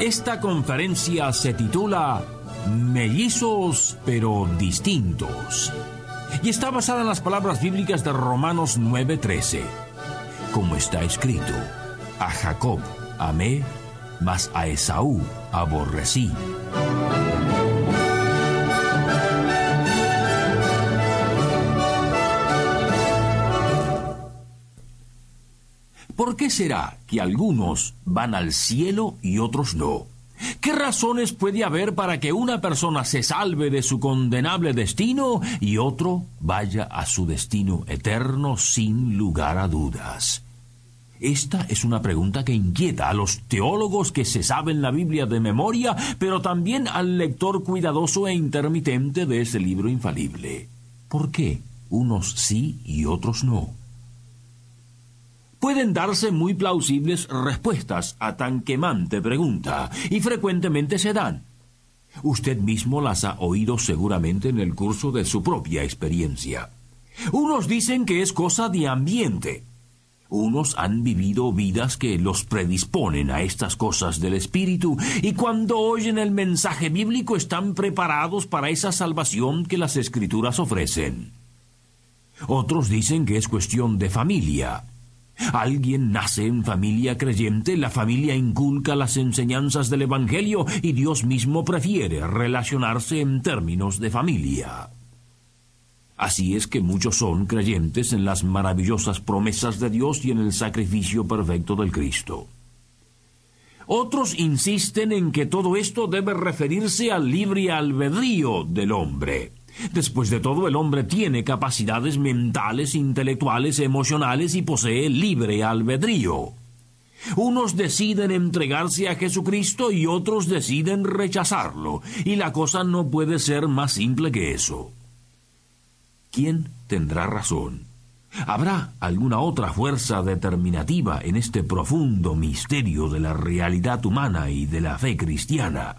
Esta conferencia se titula Mellizos pero distintos y está basada en las palabras bíblicas de Romanos 9:13, como está escrito, a Jacob amé, mas a Esaú aborrecí. Qué será que algunos van al cielo y otros no? ¿Qué razones puede haber para que una persona se salve de su condenable destino y otro vaya a su destino eterno sin lugar a dudas? Esta es una pregunta que inquieta a los teólogos que se saben la Biblia de memoria, pero también al lector cuidadoso e intermitente de ese libro infalible. ¿Por qué unos sí y otros no? Pueden darse muy plausibles respuestas a tan quemante pregunta, y frecuentemente se dan. Usted mismo las ha oído seguramente en el curso de su propia experiencia. Unos dicen que es cosa de ambiente. Unos han vivido vidas que los predisponen a estas cosas del espíritu y cuando oyen el mensaje bíblico están preparados para esa salvación que las escrituras ofrecen. Otros dicen que es cuestión de familia, Alguien nace en familia creyente, la familia inculca las enseñanzas del Evangelio y Dios mismo prefiere relacionarse en términos de familia. Así es que muchos son creyentes en las maravillosas promesas de Dios y en el sacrificio perfecto del Cristo. Otros insisten en que todo esto debe referirse al libre albedrío del hombre. Después de todo, el hombre tiene capacidades mentales, intelectuales, emocionales y posee libre albedrío. Unos deciden entregarse a Jesucristo y otros deciden rechazarlo, y la cosa no puede ser más simple que eso. ¿Quién tendrá razón? ¿Habrá alguna otra fuerza determinativa en este profundo misterio de la realidad humana y de la fe cristiana?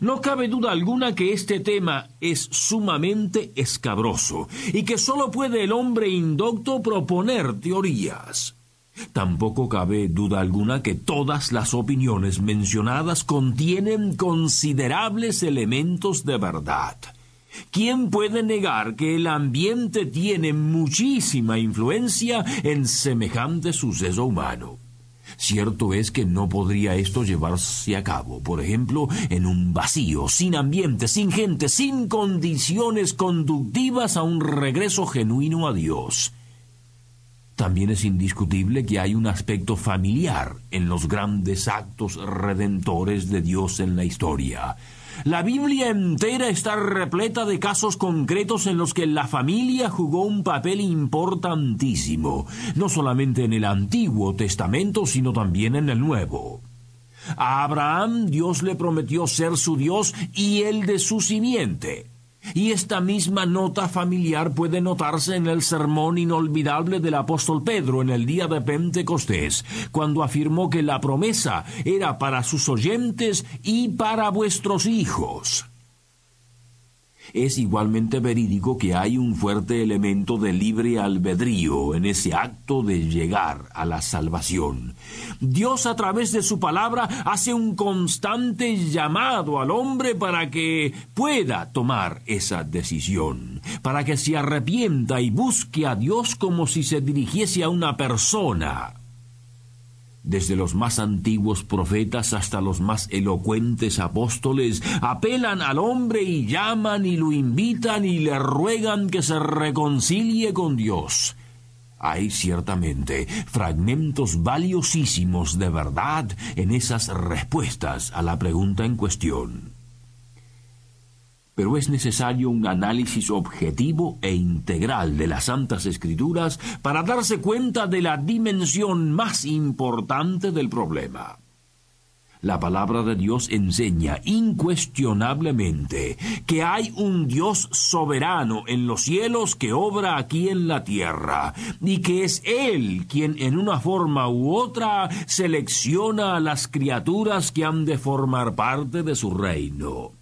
No cabe duda alguna que este tema es sumamente escabroso y que sólo puede el hombre indocto proponer teorías. Tampoco cabe duda alguna que todas las opiniones mencionadas contienen considerables elementos de verdad. ¿Quién puede negar que el ambiente tiene muchísima influencia en semejante suceso humano? Cierto es que no podría esto llevarse a cabo, por ejemplo, en un vacío, sin ambiente, sin gente, sin condiciones conductivas a un regreso genuino a Dios. También es indiscutible que hay un aspecto familiar en los grandes actos redentores de Dios en la historia. La Biblia entera está repleta de casos concretos en los que la familia jugó un papel importantísimo, no solamente en el Antiguo Testamento, sino también en el Nuevo. A Abraham Dios le prometió ser su Dios y el de su simiente. Y esta misma nota familiar puede notarse en el sermón inolvidable del apóstol Pedro en el día de Pentecostés, cuando afirmó que la promesa era para sus oyentes y para vuestros hijos. Es igualmente verídico que hay un fuerte elemento de libre albedrío en ese acto de llegar a la salvación. Dios a través de su palabra hace un constante llamado al hombre para que pueda tomar esa decisión, para que se arrepienta y busque a Dios como si se dirigiese a una persona desde los más antiguos profetas hasta los más elocuentes apóstoles, apelan al hombre y llaman y lo invitan y le ruegan que se reconcilie con Dios. Hay ciertamente fragmentos valiosísimos de verdad en esas respuestas a la pregunta en cuestión pero es necesario un análisis objetivo e integral de las Santas Escrituras para darse cuenta de la dimensión más importante del problema. La palabra de Dios enseña incuestionablemente que hay un Dios soberano en los cielos que obra aquí en la tierra y que es Él quien en una forma u otra selecciona a las criaturas que han de formar parte de su reino.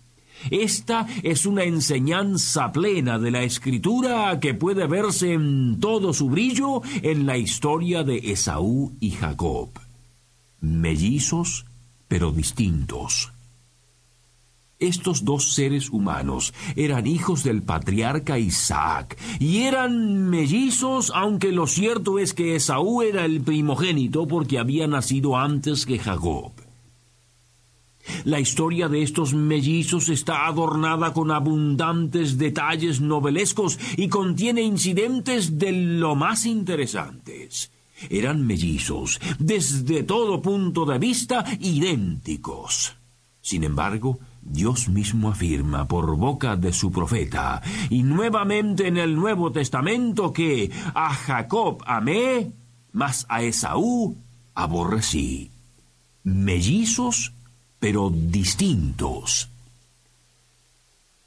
Esta es una enseñanza plena de la escritura que puede verse en todo su brillo en la historia de Esaú y Jacob. Mellizos pero distintos. Estos dos seres humanos eran hijos del patriarca Isaac y eran mellizos, aunque lo cierto es que Esaú era el primogénito porque había nacido antes que Jacob. La historia de estos mellizos está adornada con abundantes detalles novelescos y contiene incidentes de lo más interesantes. Eran mellizos, desde todo punto de vista idénticos. Sin embargo, Dios mismo afirma por boca de su profeta, y nuevamente en el Nuevo Testamento, que a Jacob amé, mas a Esaú aborrecí. Mellizos, pero distintos.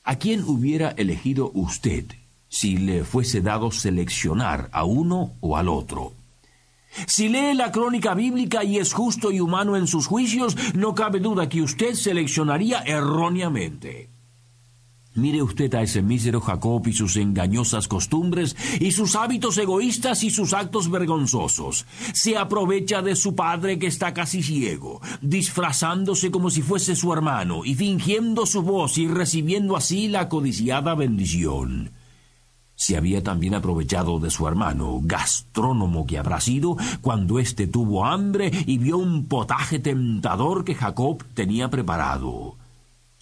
¿A quién hubiera elegido usted si le fuese dado seleccionar a uno o al otro? Si lee la crónica bíblica y es justo y humano en sus juicios, no cabe duda que usted seleccionaría erróneamente. Mire usted a ese mísero Jacob y sus engañosas costumbres, y sus hábitos egoístas y sus actos vergonzosos. Se aprovecha de su padre que está casi ciego, disfrazándose como si fuese su hermano, y fingiendo su voz y recibiendo así la codiciada bendición se había también aprovechado de su hermano, gastrónomo que habrá sido, cuando éste tuvo hambre y vio un potaje tentador que Jacob tenía preparado.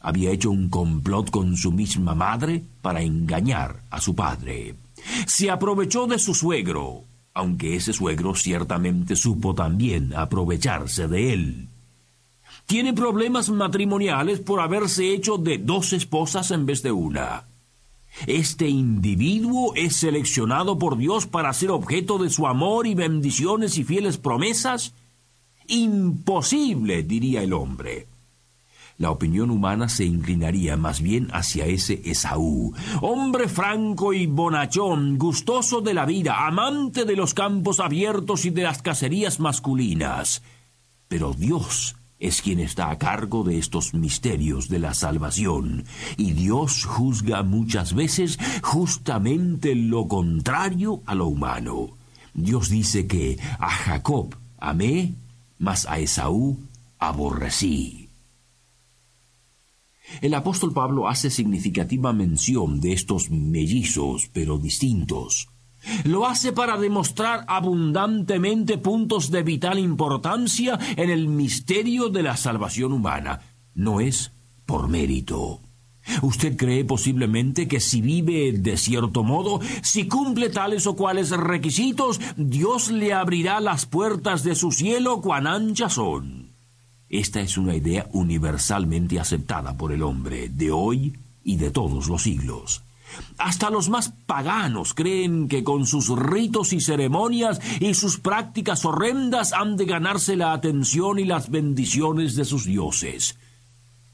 Había hecho un complot con su misma madre para engañar a su padre. Se aprovechó de su suegro, aunque ese suegro ciertamente supo también aprovecharse de él. Tiene problemas matrimoniales por haberse hecho de dos esposas en vez de una. Este individuo es seleccionado por Dios para ser objeto de su amor y bendiciones y fieles promesas? Imposible, diría el hombre. La opinión humana se inclinaría más bien hacia ese Esaú, hombre franco y bonachón, gustoso de la vida, amante de los campos abiertos y de las cacerías masculinas. Pero Dios es quien está a cargo de estos misterios de la salvación, y Dios juzga muchas veces justamente lo contrario a lo humano. Dios dice que a Jacob amé, mas a Esaú aborrecí. El apóstol Pablo hace significativa mención de estos mellizos, pero distintos. Lo hace para demostrar abundantemente puntos de vital importancia en el misterio de la salvación humana. No es por mérito. Usted cree posiblemente que si vive de cierto modo, si cumple tales o cuales requisitos, Dios le abrirá las puertas de su cielo cuán anchas son. Esta es una idea universalmente aceptada por el hombre de hoy y de todos los siglos. Hasta los más paganos creen que con sus ritos y ceremonias y sus prácticas horrendas han de ganarse la atención y las bendiciones de sus dioses.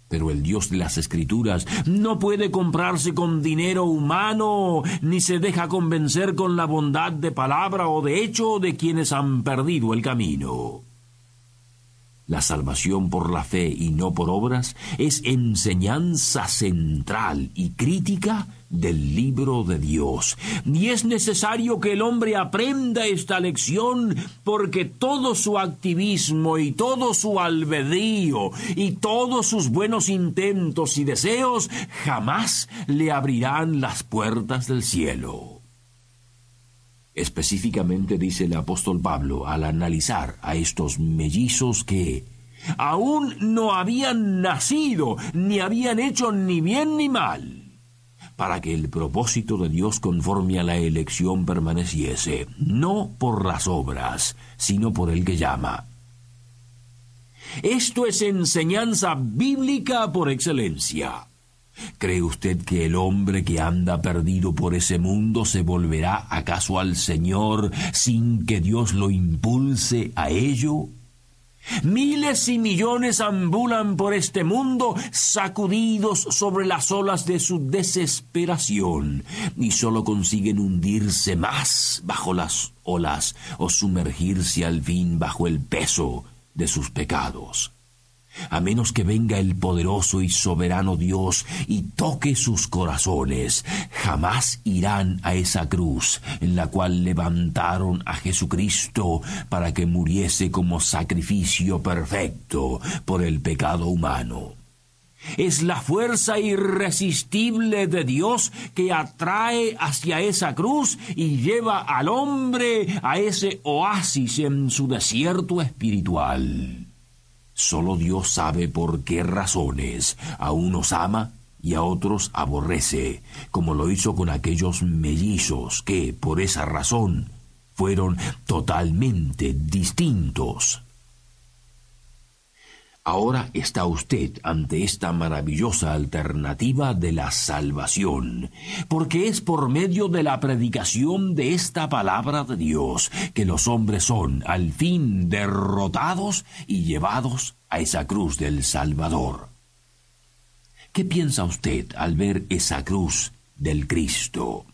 Pero el Dios de las Escrituras no puede comprarse con dinero humano, ni se deja convencer con la bondad de palabra o de hecho de quienes han perdido el camino. La salvación por la fe y no por obras es enseñanza central y crítica del libro de Dios. Y es necesario que el hombre aprenda esta lección porque todo su activismo y todo su albedrío y todos sus buenos intentos y deseos jamás le abrirán las puertas del cielo. Específicamente dice el apóstol Pablo al analizar a estos mellizos que aún no habían nacido, ni habían hecho ni bien ni mal para que el propósito de Dios conforme a la elección permaneciese, no por las obras, sino por el que llama. Esto es enseñanza bíblica por excelencia. ¿Cree usted que el hombre que anda perdido por ese mundo se volverá acaso al Señor sin que Dios lo impulse a ello? Miles y millones ambulan por este mundo sacudidos sobre las olas de su desesperación y solo consiguen hundirse más bajo las olas o sumergirse al fin bajo el peso de sus pecados a menos que venga el poderoso y soberano Dios y toque sus corazones, jamás irán a esa cruz en la cual levantaron a Jesucristo para que muriese como sacrificio perfecto por el pecado humano. Es la fuerza irresistible de Dios que atrae hacia esa cruz y lleva al hombre a ese oasis en su desierto espiritual. Solo Dios sabe por qué razones a unos ama y a otros aborrece, como lo hizo con aquellos mellizos que, por esa razón, fueron totalmente distintos. Ahora está usted ante esta maravillosa alternativa de la salvación, porque es por medio de la predicación de esta palabra de Dios que los hombres son al fin derrotados y llevados a esa cruz del Salvador. ¿Qué piensa usted al ver esa cruz del Cristo?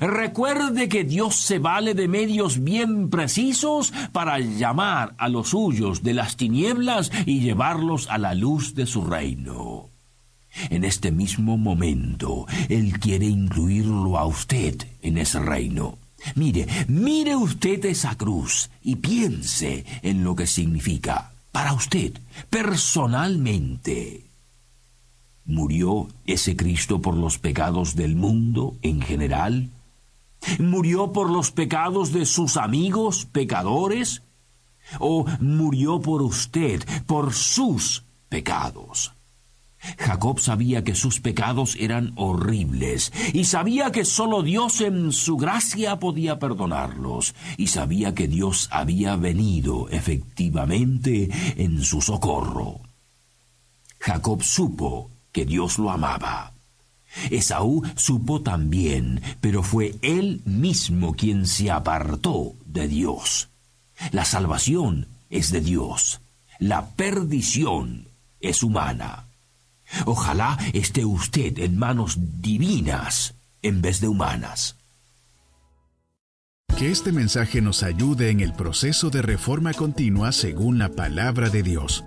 Recuerde que Dios se vale de medios bien precisos para llamar a los suyos de las tinieblas y llevarlos a la luz de su reino. En este mismo momento, Él quiere incluirlo a usted en ese reino. Mire, mire usted esa cruz y piense en lo que significa para usted, personalmente. ¿Murió ese Cristo por los pecados del mundo en general? ¿Murió por los pecados de sus amigos pecadores? ¿O murió por usted, por sus pecados? Jacob sabía que sus pecados eran horribles y sabía que sólo Dios en su gracia podía perdonarlos y sabía que Dios había venido efectivamente en su socorro. Jacob supo que Dios lo amaba. Esaú supo también, pero fue él mismo quien se apartó de Dios. La salvación es de Dios, la perdición es humana. Ojalá esté usted en manos divinas en vez de humanas. Que este mensaje nos ayude en el proceso de reforma continua según la palabra de Dios.